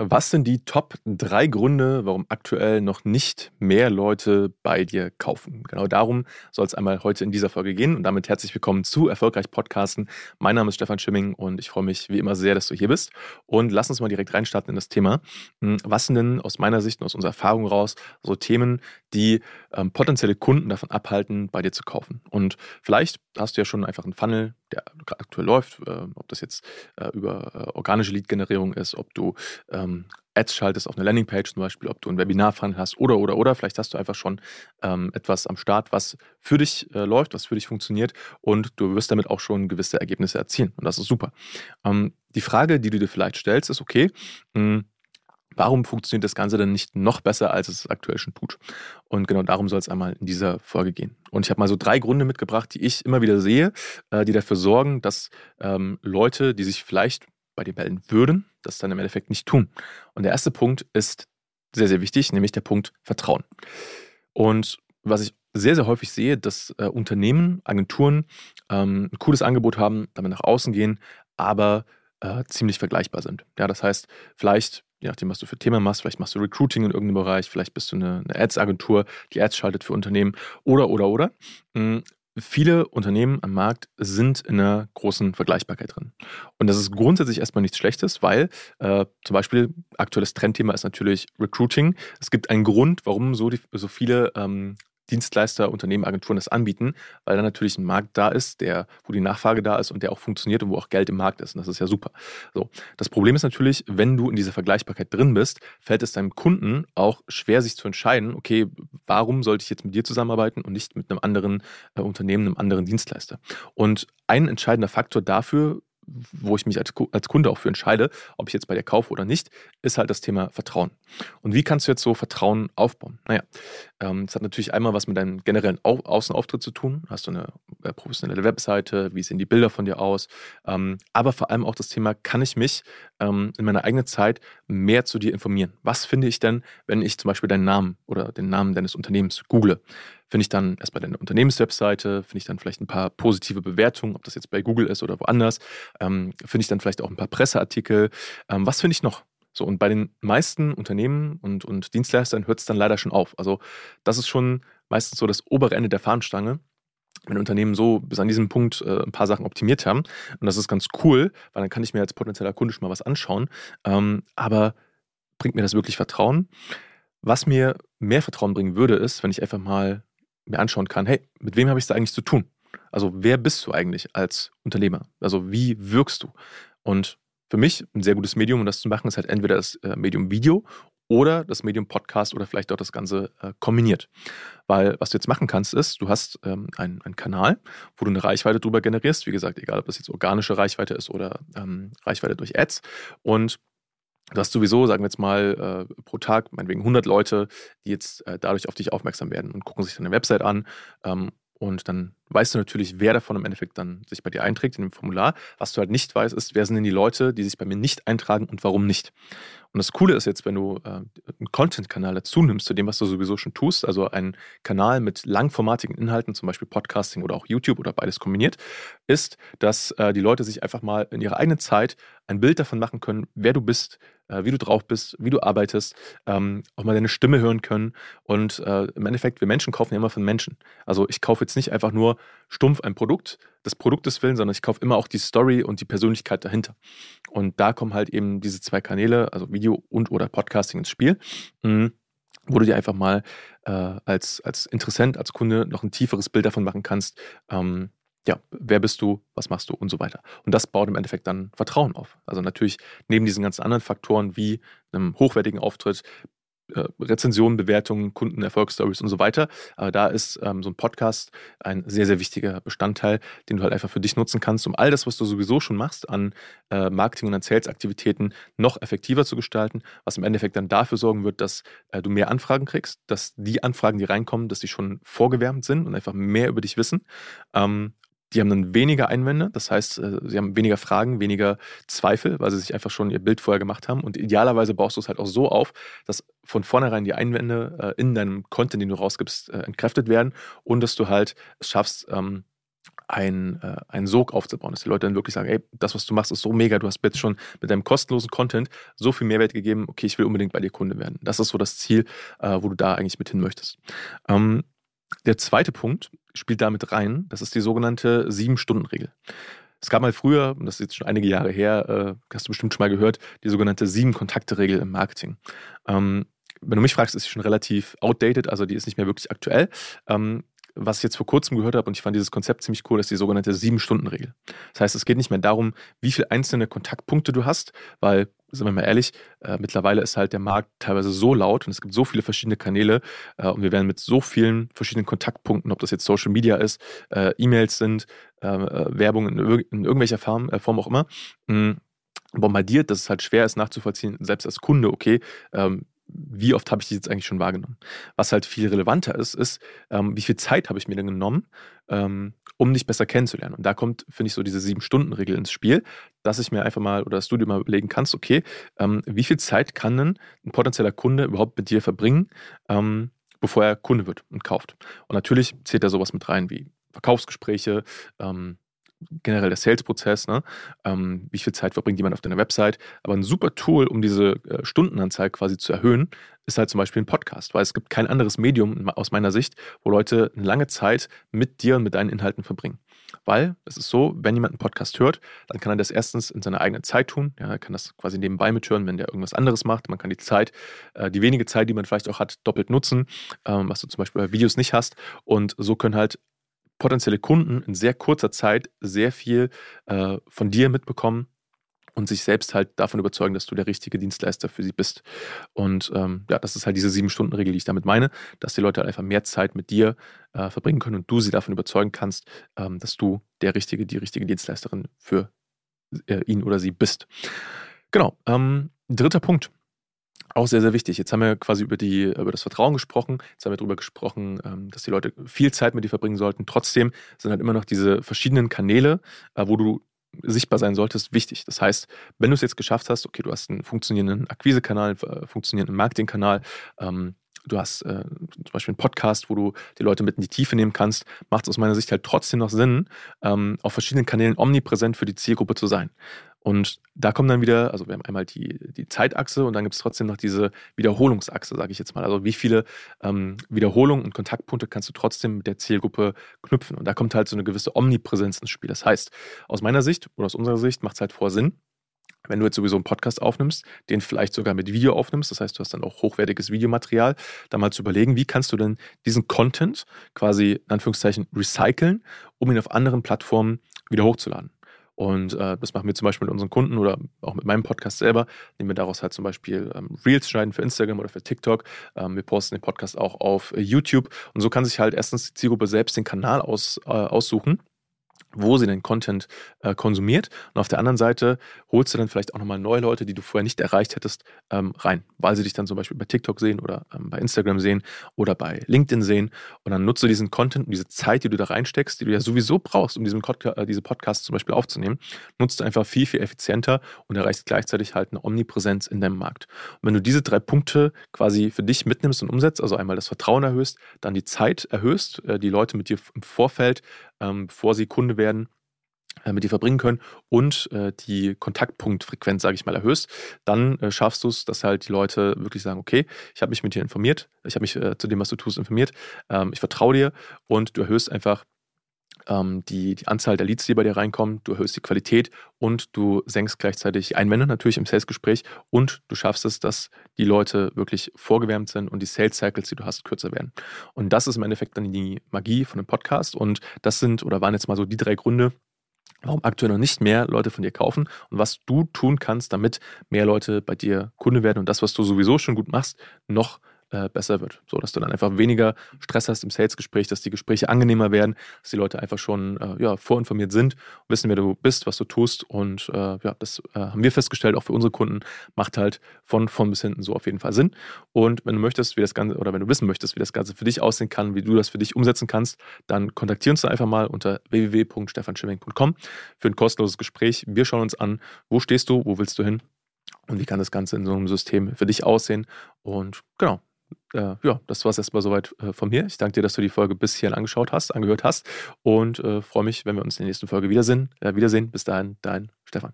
Was sind die Top 3 Gründe, warum aktuell noch nicht mehr Leute bei dir kaufen? Genau darum soll es einmal heute in dieser Folge gehen und damit herzlich willkommen zu Erfolgreich Podcasten. Mein Name ist Stefan Schimming und ich freue mich wie immer sehr, dass du hier bist. Und lass uns mal direkt reinstarten in das Thema. Hm, was sind denn aus meiner Sicht und aus unserer Erfahrung raus so Themen, die ähm, potenzielle Kunden davon abhalten, bei dir zu kaufen? Und vielleicht hast du ja schon einfach einen Funnel, der aktuell läuft, äh, ob das jetzt äh, über äh, organische Lead-Generierung ist, ob du ähm, Ads schaltest auf eine Landingpage zum Beispiel, ob du ein Webinar-Funnel hast oder, oder, oder. Vielleicht hast du einfach schon ähm, etwas am Start, was für dich äh, läuft, was für dich funktioniert und du wirst damit auch schon gewisse Ergebnisse erzielen. Und das ist super. Ähm, die Frage, die du dir vielleicht stellst, ist, okay, mh, hm, Warum funktioniert das Ganze denn nicht noch besser, als es aktuell schon tut? Und genau darum soll es einmal in dieser Folge gehen. Und ich habe mal so drei Gründe mitgebracht, die ich immer wieder sehe, äh, die dafür sorgen, dass ähm, Leute, die sich vielleicht bei dir melden würden, das dann im Endeffekt nicht tun. Und der erste Punkt ist sehr, sehr wichtig, nämlich der Punkt Vertrauen. Und was ich sehr, sehr häufig sehe, dass äh, Unternehmen, Agenturen ähm, ein cooles Angebot haben, damit nach außen gehen, aber äh, ziemlich vergleichbar sind. Ja, das heißt, vielleicht je nachdem, was du für Themen machst, vielleicht machst du Recruiting in irgendeinem Bereich, vielleicht bist du eine, eine Ads-Agentur, die Ads schaltet für Unternehmen oder, oder, oder. Mhm. Viele Unternehmen am Markt sind in einer großen Vergleichbarkeit drin. Und das ist grundsätzlich erstmal nichts Schlechtes, weil äh, zum Beispiel aktuelles Trendthema ist natürlich Recruiting. Es gibt einen Grund, warum so, die, so viele ähm, Dienstleister, Unternehmen, Agenturen das anbieten, weil da natürlich ein Markt da ist, der, wo die Nachfrage da ist und der auch funktioniert und wo auch Geld im Markt ist. Und das ist ja super. So. Das Problem ist natürlich, wenn du in dieser Vergleichbarkeit drin bist, fällt es deinem Kunden auch schwer, sich zu entscheiden, okay, warum sollte ich jetzt mit dir zusammenarbeiten und nicht mit einem anderen äh, Unternehmen, einem anderen Dienstleister? Und ein entscheidender Faktor dafür wo ich mich als, als Kunde auch für entscheide, ob ich jetzt bei dir kaufe oder nicht, ist halt das Thema Vertrauen. Und wie kannst du jetzt so Vertrauen aufbauen? Naja, ähm, hat natürlich einmal was mit deinem generellen Au Außenauftritt zu tun. Hast du eine äh, professionelle Webseite? Wie sehen die Bilder von dir aus? Ähm, aber vor allem auch das Thema, kann ich mich ähm, in meiner eigenen Zeit mehr zu dir informieren? Was finde ich denn, wenn ich zum Beispiel deinen Namen oder den Namen deines Unternehmens google? Finde ich dann erst bei deiner Unternehmenswebseite, finde ich dann vielleicht ein paar positive Bewertungen, ob das jetzt bei Google ist oder woanders, ähm, finde ich dann vielleicht auch ein paar Presseartikel. Ähm, was finde ich noch? So, und bei den meisten Unternehmen und, und Dienstleistern hört es dann leider schon auf. Also, das ist schon meistens so das obere Ende der Fahnenstange wenn Unternehmen so bis an diesem Punkt äh, ein paar Sachen optimiert haben. Und das ist ganz cool, weil dann kann ich mir als potenzieller Kunde schon mal was anschauen. Ähm, aber bringt mir das wirklich Vertrauen? Was mir mehr Vertrauen bringen würde, ist, wenn ich einfach mal mir anschauen kann, hey, mit wem habe ich es da eigentlich zu tun? Also wer bist du eigentlich als Unternehmer? Also wie wirkst du? Und für mich ein sehr gutes Medium, um das zu machen, ist halt entweder das äh, Medium Video oder das Medium Podcast oder vielleicht auch das Ganze äh, kombiniert. Weil was du jetzt machen kannst, ist, du hast ähm, einen, einen Kanal, wo du eine Reichweite drüber generierst. Wie gesagt, egal ob das jetzt organische Reichweite ist oder ähm, Reichweite durch Ads. Und Du hast sowieso, sagen wir jetzt mal, äh, pro Tag meinetwegen 100 Leute, die jetzt äh, dadurch auf dich aufmerksam werden und gucken sich deine Website an. Ähm, und dann weißt du natürlich, wer davon im Endeffekt dann sich bei dir einträgt in dem Formular. Was du halt nicht weißt, ist, wer sind denn die Leute, die sich bei mir nicht eintragen und warum nicht. Und das Coole ist jetzt, wenn du äh, einen Content-Kanal dazu nimmst, zu dem, was du sowieso schon tust, also einen Kanal mit langformatigen Inhalten, zum Beispiel Podcasting oder auch YouTube oder beides kombiniert, ist, dass äh, die Leute sich einfach mal in ihrer eigenen Zeit ein Bild davon machen können, wer du bist, äh, wie du drauf bist, wie du arbeitest, ähm, auch mal deine Stimme hören können. Und äh, im Endeffekt, wir Menschen kaufen ja immer von Menschen. Also ich kaufe jetzt nicht einfach nur stumpf ein Produkt des Produktes willen, sondern ich kaufe immer auch die Story und die Persönlichkeit dahinter. Und da kommen halt eben diese zwei Kanäle, also Video und oder Podcasting ins Spiel. Mhm wo du dir einfach mal äh, als, als Interessent, als Kunde noch ein tieferes Bild davon machen kannst, ähm, ja, wer bist du, was machst du und so weiter. Und das baut im Endeffekt dann Vertrauen auf. Also natürlich neben diesen ganzen anderen Faktoren wie einem hochwertigen Auftritt, Rezensionen, Bewertungen, Kunden, Erfolgsstories und so weiter. Aber da ist ähm, so ein Podcast ein sehr, sehr wichtiger Bestandteil, den du halt einfach für dich nutzen kannst, um all das, was du sowieso schon machst, an äh, Marketing und an Sales-Aktivitäten noch effektiver zu gestalten, was im Endeffekt dann dafür sorgen wird, dass äh, du mehr Anfragen kriegst, dass die Anfragen, die reinkommen, dass die schon vorgewärmt sind und einfach mehr über dich wissen. Ähm, die haben dann weniger Einwände, das heißt, äh, sie haben weniger Fragen, weniger Zweifel, weil sie sich einfach schon ihr Bild vorher gemacht haben. Und idealerweise baust du es halt auch so auf, dass von vornherein die Einwände äh, in deinem Content, den du rausgibst, äh, entkräftet werden und dass du halt es schaffst, ähm, ein, äh, einen Sog aufzubauen, dass die Leute dann wirklich sagen, ey, das, was du machst, ist so mega, du hast jetzt schon mit deinem kostenlosen Content so viel Mehrwert gegeben, okay, ich will unbedingt bei dir Kunde werden. Das ist so das Ziel, äh, wo du da eigentlich mit hin möchtest. Ähm, der zweite Punkt spielt damit rein, das ist die sogenannte Sieben-Stunden-Regel. Es gab mal früher, und das ist jetzt schon einige Jahre her, äh, hast du bestimmt schon mal gehört, die sogenannte Sieben-Kontakte-Regel im Marketing. Ähm, wenn du mich fragst, ist sie schon relativ outdated, also die ist nicht mehr wirklich aktuell. Ähm, was ich jetzt vor kurzem gehört habe, und ich fand dieses Konzept ziemlich cool, ist die sogenannte Sieben-Stunden-Regel. Das heißt, es geht nicht mehr darum, wie viele einzelne Kontaktpunkte du hast, weil, sind wir mal ehrlich, äh, mittlerweile ist halt der Markt teilweise so laut und es gibt so viele verschiedene Kanäle äh, und wir werden mit so vielen verschiedenen Kontaktpunkten, ob das jetzt Social Media ist, äh, E-Mails sind, äh, äh, Werbung in, ir in, irgendwelcher Form, äh, Form auch immer, mh, bombardiert, dass es halt schwer ist nachzuvollziehen, selbst als Kunde, okay, ähm, wie oft habe ich die jetzt eigentlich schon wahrgenommen? Was halt viel relevanter ist, ist, ähm, wie viel Zeit habe ich mir denn genommen, ähm, um dich besser kennenzulernen? Und da kommt, finde ich, so diese Sieben-Stunden-Regel ins Spiel, dass ich mir einfach mal oder dass du dir mal überlegen kannst, okay, ähm, wie viel Zeit kann denn ein potenzieller Kunde überhaupt mit dir verbringen, ähm, bevor er Kunde wird und kauft? Und natürlich zählt da sowas mit rein wie Verkaufsgespräche, ähm, generell der Sales-Prozess, ne? ähm, wie viel Zeit verbringt jemand auf deiner Website. Aber ein super Tool, um diese äh, Stundenanzahl quasi zu erhöhen, ist halt zum Beispiel ein Podcast, weil es gibt kein anderes Medium aus meiner Sicht, wo Leute eine lange Zeit mit dir und mit deinen Inhalten verbringen. Weil es ist so, wenn jemand einen Podcast hört, dann kann er das erstens in seiner eigenen Zeit tun. Ja, er kann das quasi nebenbei mithören, wenn der irgendwas anderes macht. Man kann die Zeit, äh, die wenige Zeit, die man vielleicht auch hat, doppelt nutzen, ähm, was du zum Beispiel bei Videos nicht hast. Und so können halt potenzielle Kunden in sehr kurzer Zeit sehr viel äh, von dir mitbekommen und sich selbst halt davon überzeugen, dass du der richtige Dienstleister für sie bist. Und ähm, ja, das ist halt diese Sieben-Stunden-Regel, die ich damit meine, dass die Leute halt einfach mehr Zeit mit dir äh, verbringen können und du sie davon überzeugen kannst, ähm, dass du der richtige, die richtige Dienstleisterin für äh, ihn oder sie bist. Genau. Ähm, dritter Punkt. Auch sehr, sehr wichtig. Jetzt haben wir quasi über, die, über das Vertrauen gesprochen. Jetzt haben wir darüber gesprochen, ähm, dass die Leute viel Zeit mit dir verbringen sollten. Trotzdem sind halt immer noch diese verschiedenen Kanäle, äh, wo du sichtbar sein solltest, wichtig. Das heißt, wenn du es jetzt geschafft hast, okay, du hast einen funktionierenden Akquisekanal, einen äh, funktionierenden Marketingkanal, ähm, du hast äh, zum Beispiel einen Podcast, wo du die Leute mit in die Tiefe nehmen kannst, macht es aus meiner Sicht halt trotzdem noch Sinn, ähm, auf verschiedenen Kanälen omnipräsent für die Zielgruppe zu sein. Und da kommen dann wieder, also wir haben einmal die, die Zeitachse und dann gibt es trotzdem noch diese Wiederholungsachse, sage ich jetzt mal. Also wie viele ähm, Wiederholungen und Kontaktpunkte kannst du trotzdem mit der Zielgruppe knüpfen? Und da kommt halt so eine gewisse Omnipräsenz ins Spiel. Das heißt, aus meiner Sicht oder aus unserer Sicht macht es halt vor Sinn, wenn du jetzt sowieso einen Podcast aufnimmst, den vielleicht sogar mit Video aufnimmst, das heißt, du hast dann auch hochwertiges Videomaterial, da mal zu überlegen, wie kannst du denn diesen Content quasi in Anführungszeichen recyceln, um ihn auf anderen Plattformen wieder hochzuladen. Und äh, das machen wir zum Beispiel mit unseren Kunden oder auch mit meinem Podcast selber, indem wir daraus halt zum Beispiel ähm, Reels schneiden für Instagram oder für TikTok. Ähm, wir posten den Podcast auch auf äh, YouTube. Und so kann sich halt erstens die Zielgruppe selbst den Kanal aus, äh, aussuchen wo sie den Content äh, konsumiert. Und auf der anderen Seite holst du dann vielleicht auch nochmal neue Leute, die du vorher nicht erreicht hättest, ähm, rein, weil sie dich dann zum Beispiel bei TikTok sehen oder ähm, bei Instagram sehen oder bei LinkedIn sehen. Und dann nutzt du diesen Content und diese Zeit, die du da reinsteckst, die du ja sowieso brauchst, um diesen Podca äh, diese Podcasts zum Beispiel aufzunehmen, nutzt du einfach viel, viel effizienter und erreichst gleichzeitig halt eine Omnipräsenz in deinem Markt. Und wenn du diese drei Punkte quasi für dich mitnimmst und umsetzt, also einmal das Vertrauen erhöhst, dann die Zeit erhöhst, äh, die Leute mit dir im Vorfeld ähm, bevor sie Kunde werden, äh, mit dir verbringen können und äh, die Kontaktpunktfrequenz, sage ich mal, erhöhst, dann äh, schaffst du es, dass halt die Leute wirklich sagen, okay, ich habe mich mit dir informiert, ich habe mich äh, zu dem, was du tust, informiert, ähm, ich vertraue dir und du erhöhst einfach ähm, die, die Anzahl der Leads, die bei dir reinkommen, du erhöhst die Qualität und du senkst gleichzeitig Einwände natürlich im Sales-Gespräch und du schaffst es, dass die Leute wirklich vorgewärmt sind und die Sales-Cycles, die du hast, kürzer werden. Und das ist im Endeffekt dann die Magie von einem Podcast und das sind oder waren jetzt mal so die drei Gründe, warum aktuell noch nicht mehr Leute von dir kaufen und was du tun kannst, damit mehr Leute bei dir Kunde werden und das, was du sowieso schon gut machst, noch äh, besser wird. So, dass du dann einfach weniger Stress hast im Sales-Gespräch, dass die Gespräche angenehmer werden, dass die Leute einfach schon äh, ja, vorinformiert sind, wissen, wer du bist, was du tust. Und äh, ja, das äh, haben wir festgestellt, auch für unsere Kunden, macht halt von vorn bis hinten so auf jeden Fall Sinn. Und wenn du möchtest, wie das Ganze, oder wenn du wissen möchtest, wie das Ganze für dich aussehen kann, wie du das für dich umsetzen kannst, dann kontaktier uns einfach mal unter www.stefanschimming.com für ein kostenloses Gespräch. Wir schauen uns an, wo stehst du, wo willst du hin und wie kann das Ganze in so einem System für dich aussehen. Und genau, äh, ja, das war es erstmal soweit äh, von mir. Ich danke dir, dass du die Folge bis hierhin angeschaut hast, angehört hast und äh, freue mich, wenn wir uns in der nächsten Folge wiedersehen. Äh, wiedersehen. Bis dahin, dein Stefan.